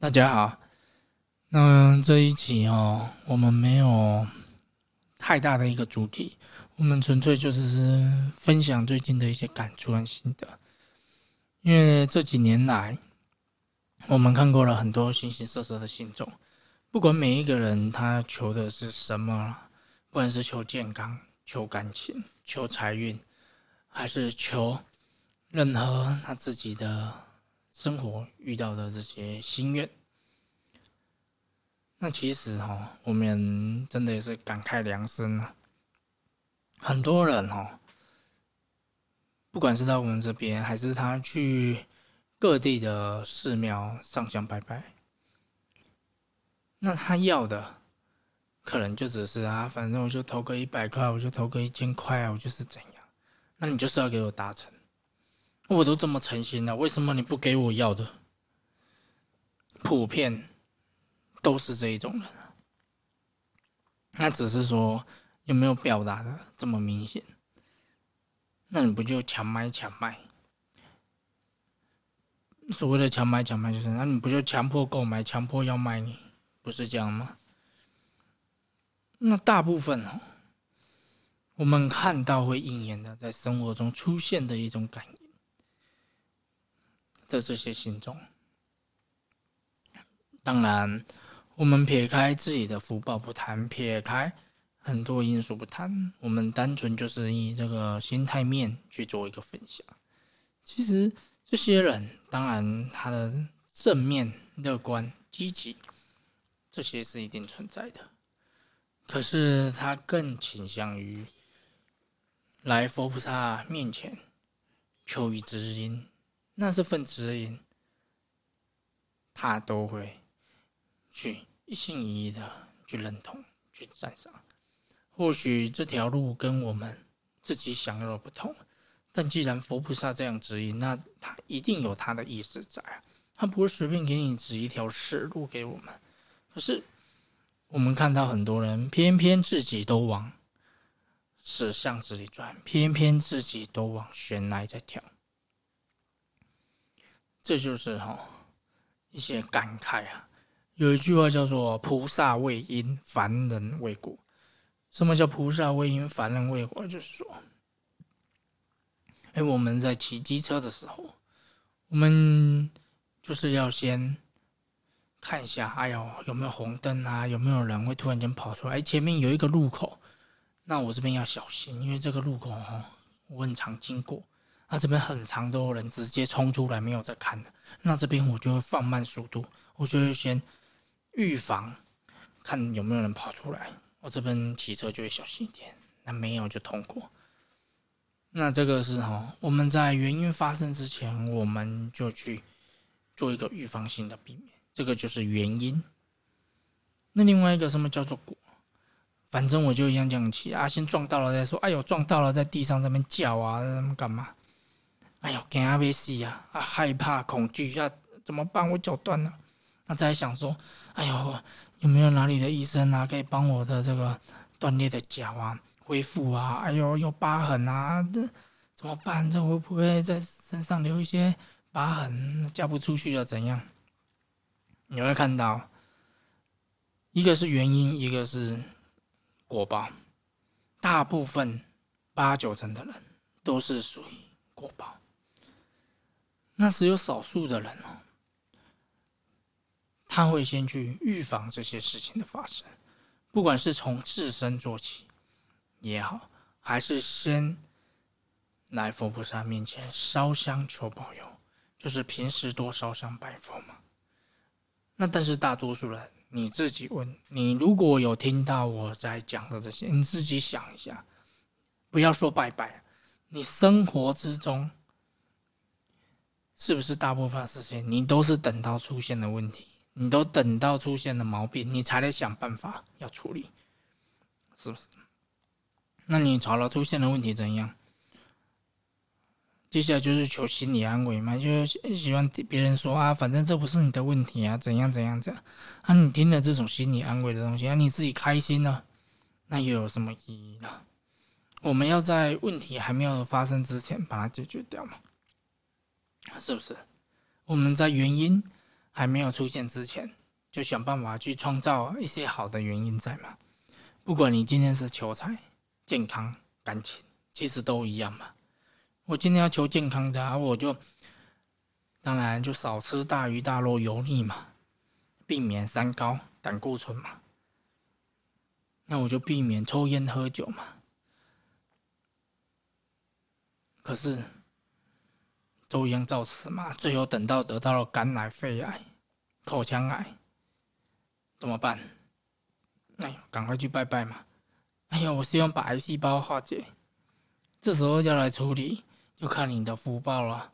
大家好，那这一集哦，我们没有太大的一个主题，我们纯粹就是分享最近的一些感触和心得。因为这几年来，我们看过了很多形形色色的信众，不管每一个人他求的是什么，不管是求健康、求感情、求财运，还是求任何他自己的。生活遇到的这些心愿，那其实哈，我们真的也是感慨良深啊。很多人哈，不管是到我们这边，还是他去各地的寺庙上香拜拜，那他要的可能就只是啊，反正我就投个一百块，我就投个一千块啊，我就是怎样，那你就是要给我达成。我都这么诚心了，为什么你不给我要的？普遍都是这一种人，那只是说有没有表达的这么明显？那你不就强买强卖？所谓的强买强卖就是，那你不就强迫购买、强迫要卖你？不是这样吗？那大部分哦，我们看到会应验的，在生活中出现的一种感应。的这些心中，当然，我们撇开自己的福报不谈，撇开很多因素不谈，我们单纯就是以这个心态面去做一个分享。其实这些人，当然他的正面、乐观、积极，这些是一定存在的。可是他更倾向于来佛菩萨面前求一知音。那这份指引，他都会去一心一意的去认同、去赞赏。或许这条路跟我们自己想要的不同，但既然佛菩萨这样指引，那他一定有他的意思在。他不会随便给你指一条死路给我们。可是我们看到很多人，偏偏自己都往死巷子里转，偏偏自己都往悬崖在跳。这就是哈一些感慨啊。有一句话叫做“菩萨为因，凡人为果”。什么叫菩萨为因，凡人为果？就是说，哎，我们在骑机车的时候，我们就是要先看一下，哎呦，有没有红灯啊？有没有人会突然间跑出来？哎，前面有一个路口，那我这边要小心，因为这个路口哈，我很常经过。那这边很长，都有人直接冲出来，没有在看的。那这边我就会放慢速度，我就会先预防，看有没有人跑出来。我这边骑车就会小心一点，那没有就通过。那这个是哈，我们在原因发生之前，我们就去做一个预防性的避免，这个就是原因。那另外一个什么叫做果？反正我就一样这样骑啊，先撞到了再说。哎呦，撞到了，在地上这边叫啊，干嘛？哎呦，惊啊！要死呀！啊，害怕、恐惧呀，怎么办？我脚断了。那再想说，哎呦，有没有哪里的医生啊，可以帮我的这个断裂的脚啊恢复啊？哎呦，有疤痕啊，这怎么办？这会不会在身上留一些疤痕？嫁不出去了怎样？你会看到，一个是原因，一个是果报。大部分八九成的人都是属于果报。那只有少数的人哦，他会先去预防这些事情的发生，不管是从自身做起也好，还是先来佛菩萨面前烧香求保佑，就是平时多烧香拜佛嘛。那但是大多数人，你自己问，你如果有听到我在讲的这些，你自己想一下，不要说拜拜，你生活之中。是不是大部分事情你都是等到出现的问题，你都等到出现的毛病，你才来想办法要处理，是不是？那你吵了出现的问题怎样？接下来就是求心理安慰嘛，就喜欢别人说啊，反正这不是你的问题啊，怎样怎样怎样。啊，你听了这种心理安慰的东西，啊，你自己开心呢，那又有什么意义呢？我们要在问题还没有发生之前把它解决掉嘛。是不是？我们在原因还没有出现之前，就想办法去创造一些好的原因在嘛。不管你今天是求财、健康、感情，其实都一样嘛。我今天要求健康的，我就当然就少吃大鱼大肉、油腻嘛，避免三高、胆固醇嘛。那我就避免抽烟喝酒嘛。可是都一样照吃嘛，最后等到得到了肝癌、肺癌、口腔癌，怎么办？哎，赶快去拜拜嘛！哎呀，我希望把癌细胞化解，这时候要来处理。就看你的福报了，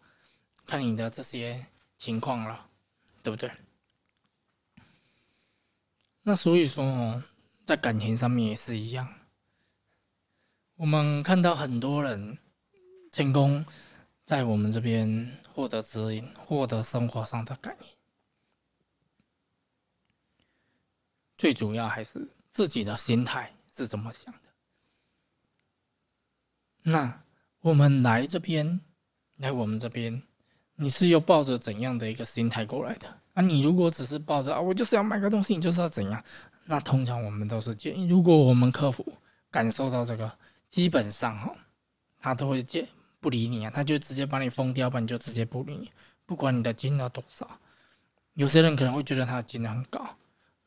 看你的这些情况了，对不对？那所以说哦，在感情上面也是一样。我们看到很多人成功在我们这边获得指引，获得生活上的感应，最主要还是自己的心态是怎么想的。那。我们来这边，来我们这边，你是又抱着怎样的一个心态过来的啊？你如果只是抱着啊，我就是要买个东西，你就是要怎样？那通常我们都是建议，如果我们客服感受到这个，基本上哈，他都会建不理你啊，他就直接把你封掉，不然就直接不理你，不管你的金额多少。有些人可能会觉得他的金额很高，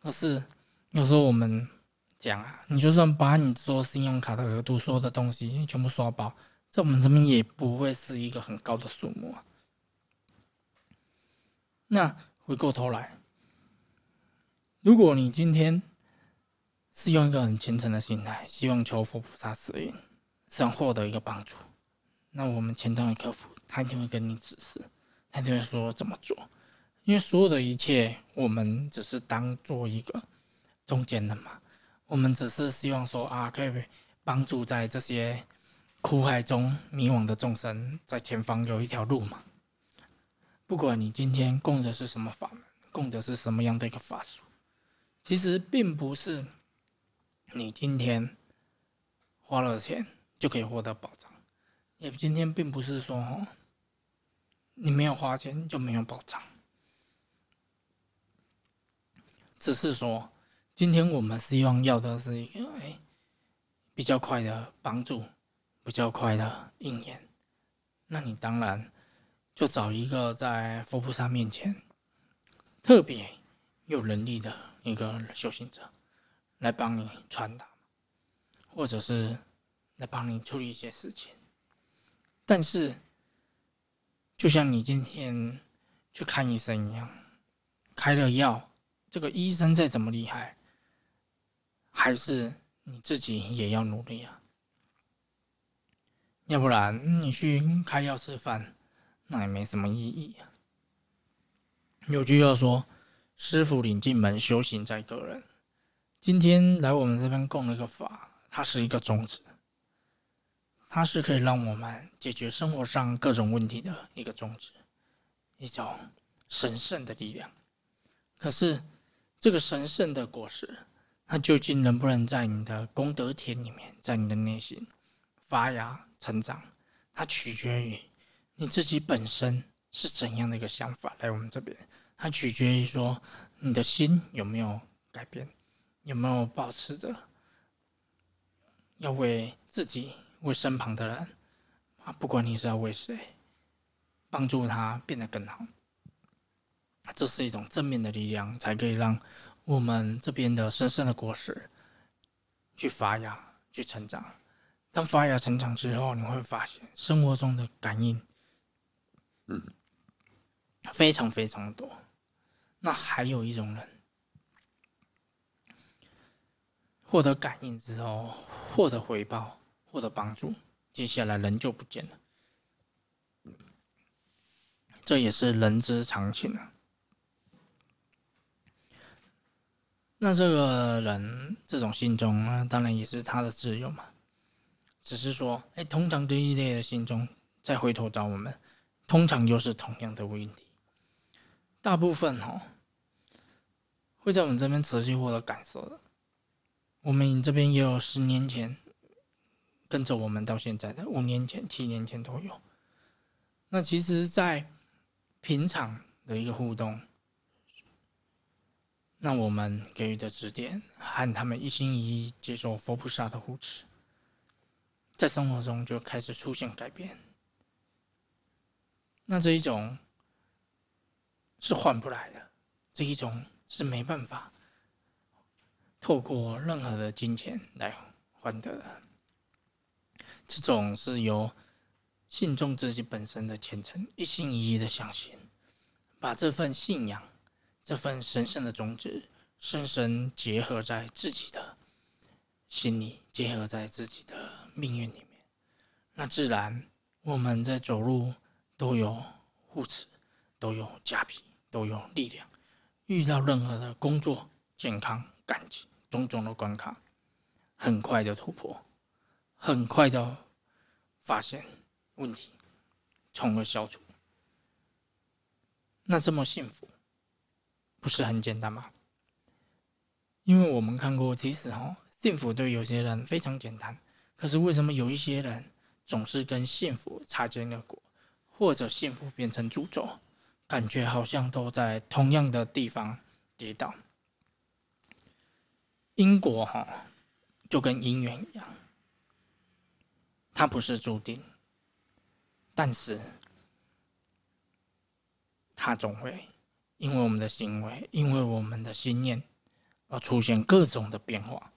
可是有时候我们讲啊，你就算把你做信用卡的额度，所有的东西全部刷爆。在我们这边也不会是一个很高的数目啊。那回过头来，如果你今天是用一个很虔诚的心态，希望求佛菩萨指引，想获得一个帮助，那我们前端的客服他一定会跟你指示，他一定会说怎么做，因为所有的一切，我们只是当做一个中间的嘛，我们只是希望说啊，可以帮助在这些。苦海中迷惘的众生，在前方有一条路嘛。不管你今天供的是什么法门，供的是什么样的一个法术，其实并不是你今天花了钱就可以获得保障。也今天并不是说，你没有花钱就没有保障。只是说，今天我们希望要的是一个哎比较快的帮助。比较快的应验，那你当然就找一个在佛菩萨面前特别有能力的一个修行者来帮你传达，或者是来帮你处理一些事情。但是，就像你今天去看医生一样，开了药，这个医生再怎么厉害，还是你自己也要努力啊。要不然你去开药吃饭，那也没什么意义啊。有句话说：“师傅领进门，修行在个人。”今天来我们这边供了个法，它是一个种子，它是可以让我们解决生活上各种问题的一个种子，一种神圣的力量。可是这个神圣的果实，它究竟能不能在你的功德田里面，在你的内心发芽？成长，它取决于你自己本身是怎样的一个想法。来我们这边，它取决于说你的心有没有改变，有没有保持着要为自己、为身旁的人啊，不管你是要为谁，帮助他变得更好。这是一种正面的力量，才可以让我们这边的深深的果实去发芽、去成长。当发芽成长之后，你会发现生活中的感应，非常非常多。那还有一种人，获得感应之后，获得回报，获得帮助，接下来人就不见了。这也是人之常情啊。那这个人这种心中啊，当然也是他的自由嘛。只是说，哎，通常这一类的信中再回头找我们，通常又是同样的问题。大部分哈、哦、会在我们这边持续获得感受的。我们这边也有十年前跟着我们到现在的，五年前、七年前都有。那其实，在平常的一个互动，那我们给予的指点，和他们一心一意接受佛菩萨的护持，在生活中就开始出现改变。那这一种是换不来的，这一种是没办法透过任何的金钱来换得的。这种是由信众自己本身的虔诚，一心一意的相信，把这份信仰。这份神圣的种子，深深结合在自己的心里，结合在自己的命运里面。那自然，我们在走路都有护持，都有加被，都有力量。遇到任何的工作、健康、感情种种的关卡，很快的突破，很快的发现问题，从而消除。那这么幸福。不是很简单吗？因为我们看过，其实哦，幸福对有些人非常简单，可是为什么有一些人总是跟幸福擦肩而过，或者幸福变成诅咒，感觉好像都在同样的地方跌倒？因果哈，就跟姻缘一样，它不是注定，但是它总会。因为我们的行为，因为我们的心念，而出现各种的变化。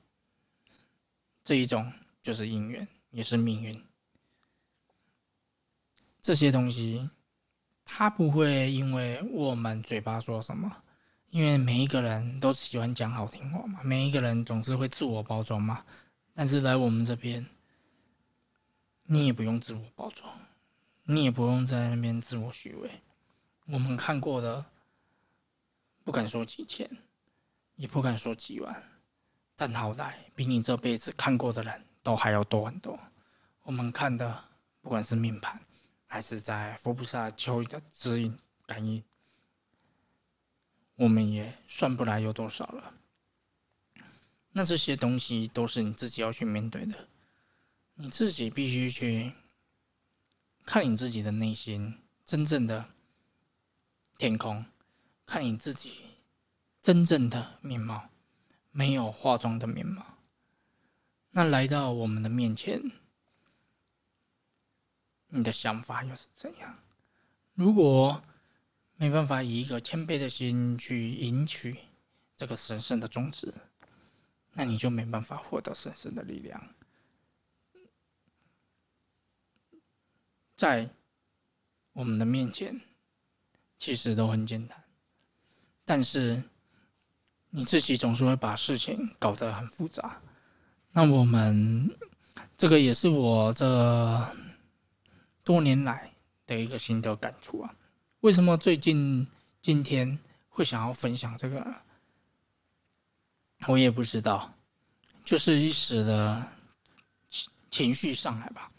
这一种就是因缘，也是命运。这些东西，它不会因为我们嘴巴说什么，因为每一个人都喜欢讲好听话嘛，每一个人总是会自我包装嘛。但是来我们这边，你也不用自我包装，你也不用在那边自我虚伪。我们看过的。不敢说几千，也不敢说几万，但好歹比你这辈子看过的人都还要多很多。我们看的，不管是命盘，还是在佛菩萨求的指引感应，我们也算不来有多少了。那这些东西都是你自己要去面对的，你自己必须去看你自己的内心真正的天空。看你自己真正的面貌，没有化妆的面貌。那来到我们的面前，你的想法又是怎样？如果没办法以一个谦卑的心去迎取这个神圣的宗旨，那你就没办法获得神圣的力量。在我们的面前，其实都很简单。但是你自己总是会把事情搞得很复杂。那我们这个也是我这多年来的一个心得感触啊。为什么最近今天会想要分享这个？我也不知道，就是一时的情情绪上来吧。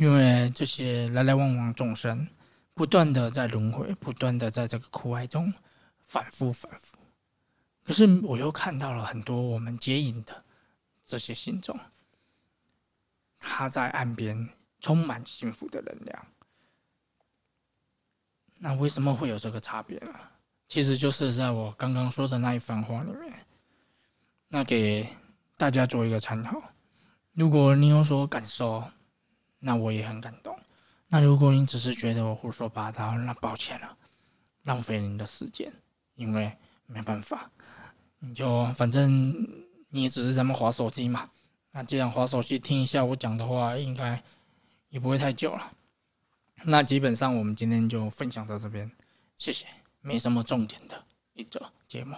因为这些来来往往众生，不断的在轮回，不断的在这个苦海中。反复反复，可是我又看到了很多我们接引的这些信众，他在岸边充满幸福的能量。那为什么会有这个差别呢？其实就是在我刚刚说的那一番话里面，那给大家做一个参考。如果你有所感受，那我也很感动。那如果你只是觉得我胡说八道，那抱歉了，浪费您的时间。因为没办法，你就反正你也只是在那划手机嘛。那既然划手机听一下我讲的话，应该也不会太久了。那基本上我们今天就分享到这边，谢谢。没什么重点的一则节目。